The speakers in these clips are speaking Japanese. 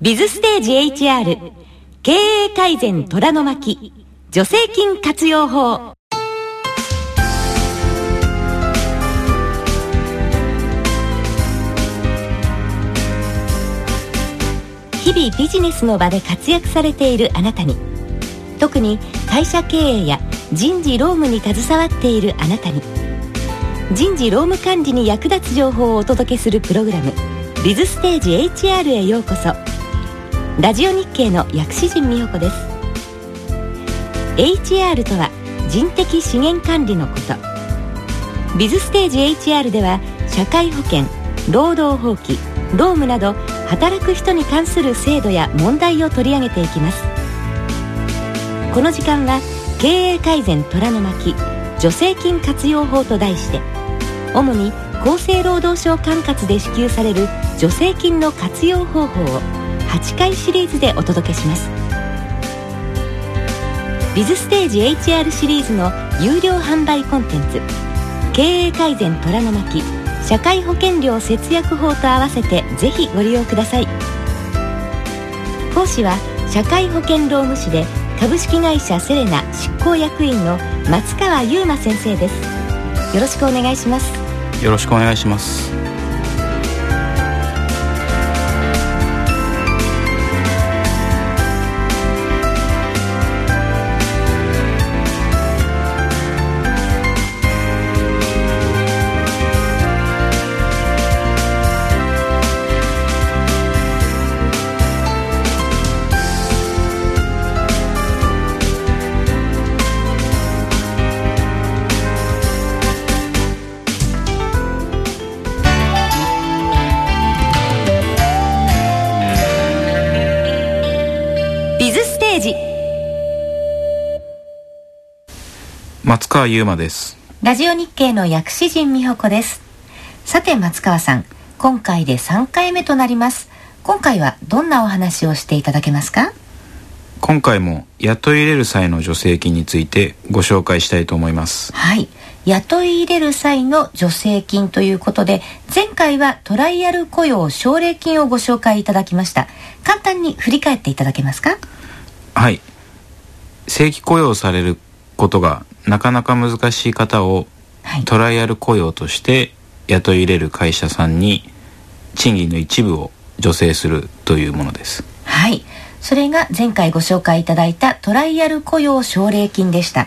ビズステージ HR 経営改善虎の巻助成金活用法。日々ビジネスの場で活躍されているあなたに特に会社経営や人事労務に携わっているあなたに人事労務管理に役立つ情報をお届けするプログラム「ビズステージ HR」へようこそ。ラジオ日経の薬師陣美穂子です。HR とは人的資源管理のこと。ビズステージ HR では社会保険労働法規労務など働く人に関する制度や問題を取り上げていきます。この時間は経営改善虎の巻助成金活用法と題して主に厚生労働省管轄で支給される助成金の活用方法を8回シリーズでお届けします。ビズステージ HR シリーズの有料販売コンテンツ。経営改善虎の巻。社会保険料節約法と合わせてぜひご利用ください。講師は社会保険労務士で株式会社セレナ執行役員の松川優馬先生です。よろしくお願いします。よろしくお願いします。松川優馬です。ラジオ日経の薬師陣美穂子です。さて松川さん今回で3回目となります。今回はどんなお話をしていただけますか？今回も雇い入れる際の助成金についてご紹介したいと思います。はい。雇い入れる際の助成金ということで前回はトライアル雇用奨励金をご紹介いただきました。簡単に振り返っていただけますか？はい。正規雇用されることがなかなか難しい方をはい。トライアル雇用として雇い入れる会社さんに賃金の一部を助成するというものです。はい。それが前回ご紹介いただいたトライアル雇用奨励金でした。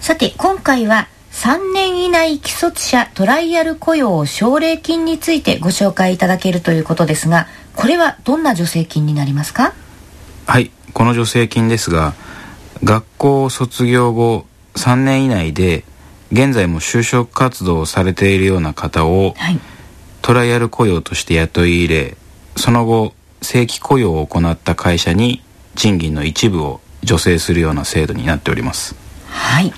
さて今回は3年以内既卒者トライアル雇用奨励金についてご紹介いただけるということですがこれはどんな助成金になりますか？はい。この助成金ですが学校を卒業後3年以内で現在も就職活動をされているような方をはい。トライアル雇用として雇い入れその後正規雇用を行った会社に賃金の一部を助成するような制度になっております。はい。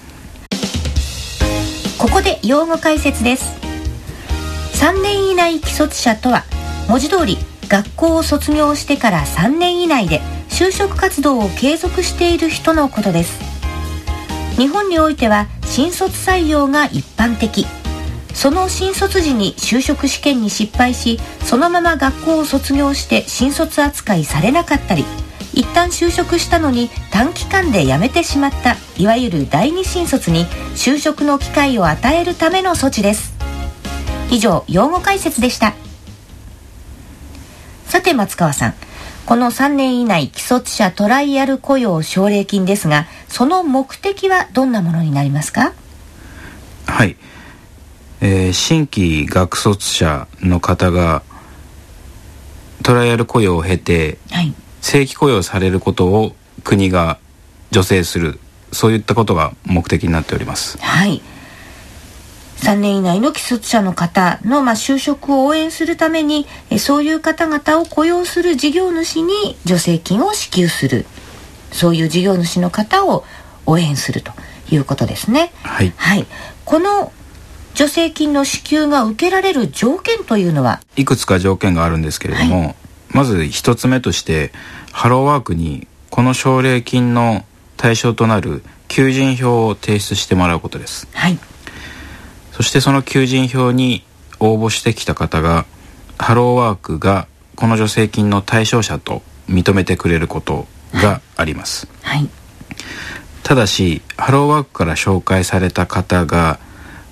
ここで用語解説です。3年以内既卒者とは文字通り学校を卒業してから3年以内で就職活動を継続している人のことです日本においては新卒採用が一般的。その新卒時に就職試験に失敗しそのまま学校を卒業して新卒扱いされなかったり一旦就職したのに短期間で辞めてしまったいわゆる第二新卒に就職の機会を与えるための措置です。以上用語解説でした。さて松川さん。この3年以内既卒者トライアル雇用奨励金ですがその目的はどんなものになりますか？はい、えー新規学卒者の方がトライアル雇用を経てはい。正規雇用されることを国が助成する。そういったことが目的になっております。はい3年以内の既卒者の方の、まあ、就職を応援するためにえそういう方々を雇用する事業主に助成金を支給する。そういう事業主の方を応援するということですね。はい。はい、この助成金の支給が受けられる条件というのは？いくつか条件があるんですけれども、まず一つ目としてハローワークにこの奨励金の対象となる求人票を提出してもらうことです。はいそしてその求人票に応募してきた方がハローワークがこの助成金の対象者と認めてくれることがあります、はい、ただしハローワークから紹介された方が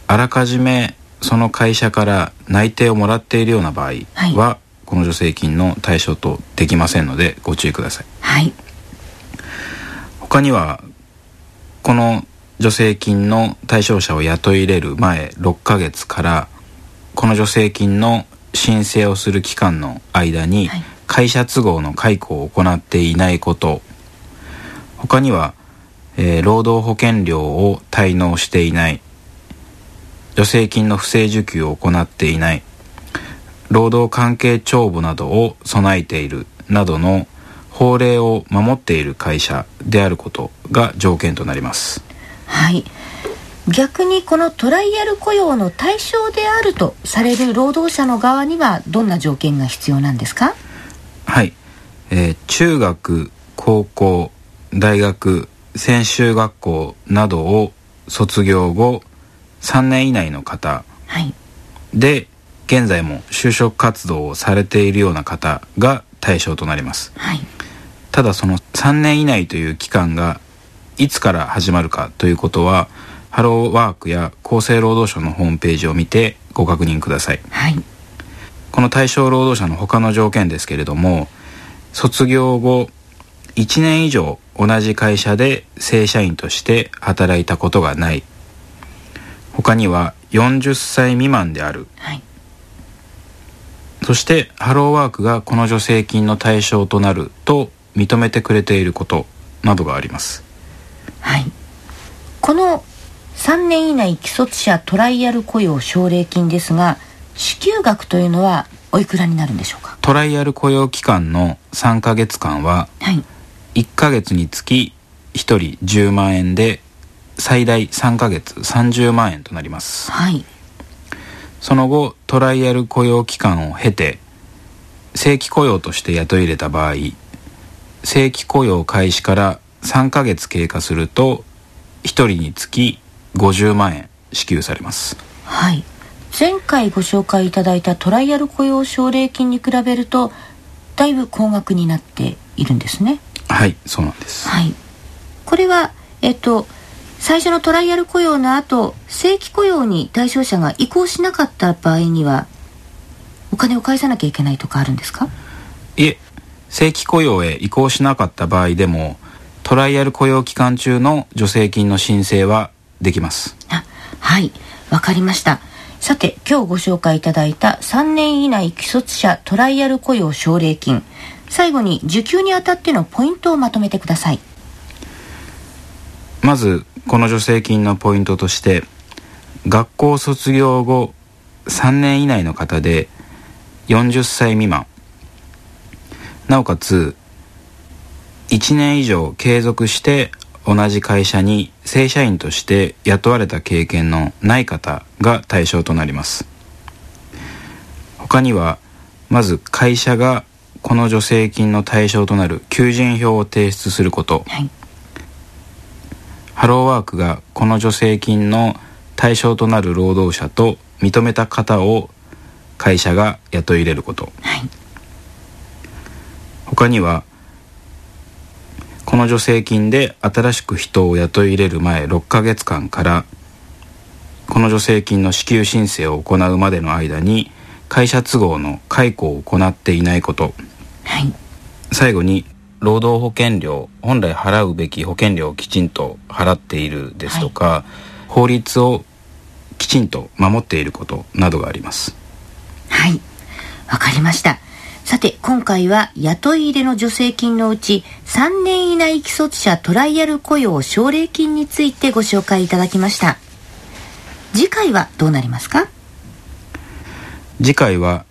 あらかじめその会社から内定をもらっているような場合は、はい、この助成金の対象とできませんのでご注意ください、はい、他にはこの助成金の対象者を雇い入れる前6ヶ月からこの助成金の申請をする期間の間に会社都合の解雇を行っていないこと。他には、えー、労働保険料を滞納していない。助成金の不正受給を行っていない。労働関係帳簿などを備えている。などの法令を守っている会社であることが条件となりますはい。逆にこのトライアル雇用の対象であるとされる労働者の側にはどんな条件が必要なんですか？はい、えー、中学高校大学専修学校などを卒業後3年以内の方で、はい、現在も就職活動をされているような方が対象となります、はい、ただその3年以内という期間がいつから始まるかということはハローワークや厚生労働省のホームページを見てご確認ください、はい、この対象労働者の他の条件ですけれども卒業後1年以上同じ会社で正社員として働いたことがない。他には40歳未満である、はい、そしてハローワークがこの助成金の対象となると認めてくれていることなどがありますはい。この3年以内既卒者トライアル雇用奨励金ですが支給額というのはおいくらになるんでしょうか？トライアル雇用期間の3か月間は、はい、1か月につき1人10万円で最大3か月30万円となります、はい、その後トライアル雇用期間を経て正規雇用として雇い入れた場合正規雇用開始から3ヶ月経過すると1人につき50万円支給されます。はい。前回ご紹介いただいたトライアル雇用奨励金に比べるとだいぶ高額になっているんですね。はいそうなんです。はい。これはえっと最初のトライアル雇用の後正規雇用に対象者が移行しなかった場合にはお金を返さなきゃいけないとかあるんですか？いえ正規雇用へ移行しなかった場合でもトライアル雇用期間中の助成金の申請はできます。あはい。わかりました。さて今日ご紹介いただいた3年以内既卒者トライアル雇用奨励金。最後に受給にあたってのポイントをまとめてください。まずこの助成金のポイントとして学校卒業後3年以内の方で40歳未満。なおかつ1年以上継続して同じ会社に正社員として雇われた経験のない方が対象となります。他にはまず会社がこの助成金の対象となる求人票を提出すること、はい、ハローワークがこの助成金の対象となる労働者と認めた方を会社が雇い入れること、はい、他にはこの助成金で新しく人を雇い入れる前6ヶ月間からこの助成金の支給申請を行うまでの間に会社都合の解雇を行っていないこと、はい、最後に労働保険料本来払うべき保険料をきちんと払っているですとか、はい、法律をきちんと守っていることなどがあります。はい。わかりましたさて今回は雇い入れの助成金のうち3年以内既卒者トライアル雇用奨励金についてご紹介いただきました。次回はどうなりますか？次回は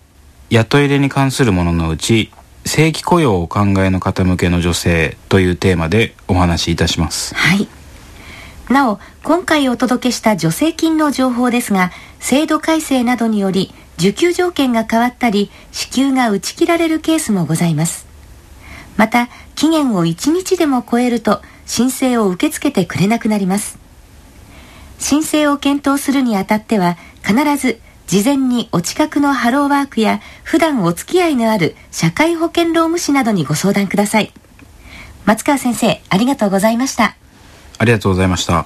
雇い入れに関するもののうち正規雇用をお考えの方向けの女性というテーマでお話しいたします。はい。なお今回お届けした助成金の情報ですが制度改正などにより受給条件が変わったり支給が打ち切られるケースもございます。また期限を1日でも超えると申請を受け付けてくれなくなります。申請を検討するにあたっては必ず事前にお近くのハローワークや普段お付き合いのある社会保険労務士などにご相談ください。松川先生ありがとうございました。ありがとうございました。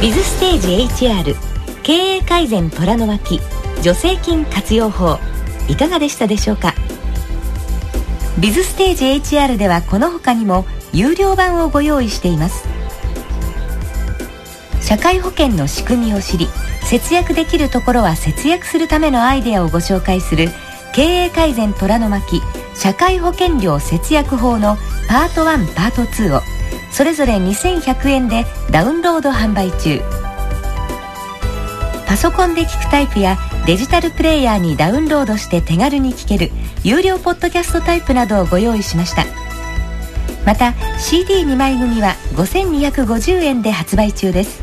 ビズステージ HR 経営改善虎の巻助成金活用法いかがでしたでしょうかビズステージ HR ではこの他にも有料版をご用意しています社会保険の仕組みを知り節約できるところは節約するためのアイデアをご紹介する経営改善虎の巻社会保険料節約法のパート1パート2をそれぞれ2100円でダウンロード販売中。パソコンで聞くタイプやデジタルプレイヤーにダウンロードして手軽に聞ける有料ポッドキャストタイプなどをご用意しました。また CD2 枚組は5250円で発売中です。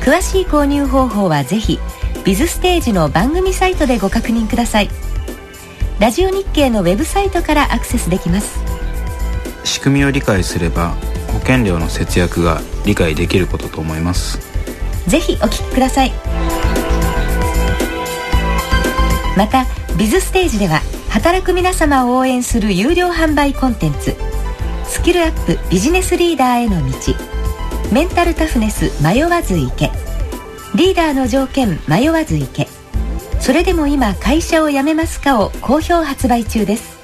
詳しい購入方法はぜひビズステージの番組サイトでご確認ください。ラジオ日経のウェブサイトからアクセスできます。仕組みを理解すれば保険料の節約が理解できることと思います。ぜひお聞きください。またビズステージでは働く皆様を応援する有料販売コンテンツスキルアップビジネスリーダーへの道メンタルタフネス迷わず行けリーダーの条件迷わず行けそれでも今会社を辞めますかを好評発売中です。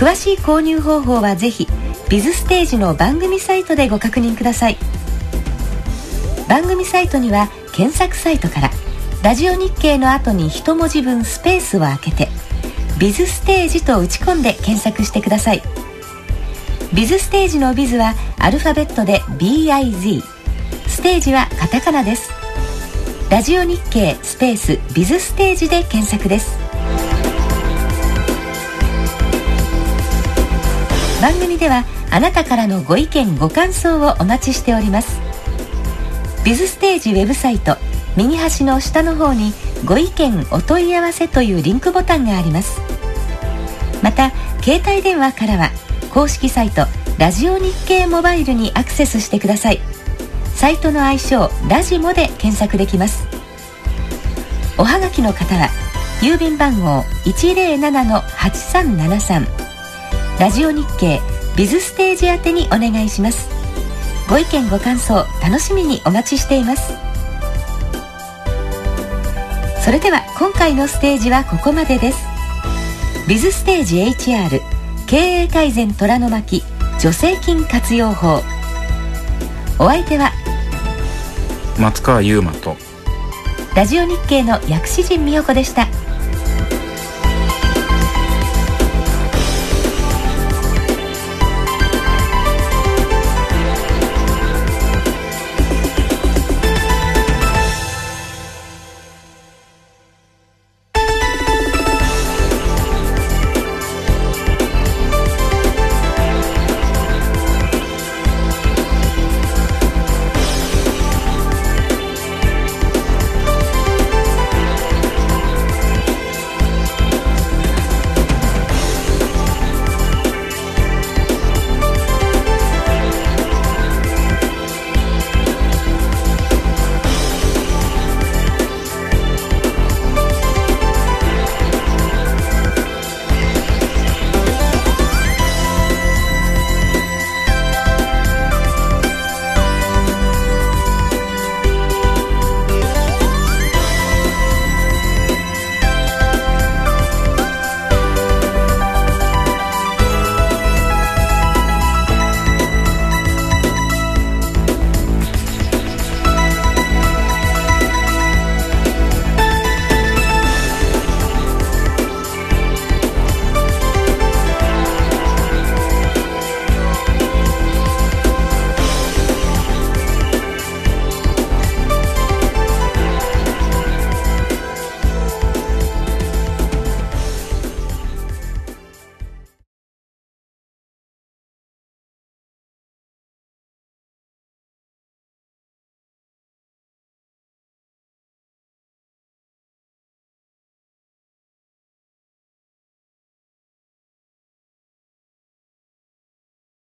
詳しい購入方法はぜひビズステージの番組サイトでご確認ください。番組サイトには検索サイトからラジオ日経の後に一文字分スペースを空けてビズステージと打ち込んで検索してください。ビズステージのビズはアルファベットで BIZ ステージはカタカナです。ラジオ日経スペースビズステージで検索です。番組ではあなたからのご意見ご感想をお待ちしております。ビズステージウェブサイト右端の下の方にご意見お問い合わせというリンクボタンがあります。また携帯電話からは公式サイトラジオ日経モバイルにアクセスしてください。サイトの愛称ラジモで検索できます。おはがきの方は郵便番号107-8373ラジオ日経ビズステージ宛てにお願いします。ご意見ご感想楽しみにお待ちしています。それでは今回のステージはここまでです。ビズステージ HR 経営改善虎の巻助成金活用法。お相手は松川優馬とラジオ日経の薬師陣美代子でした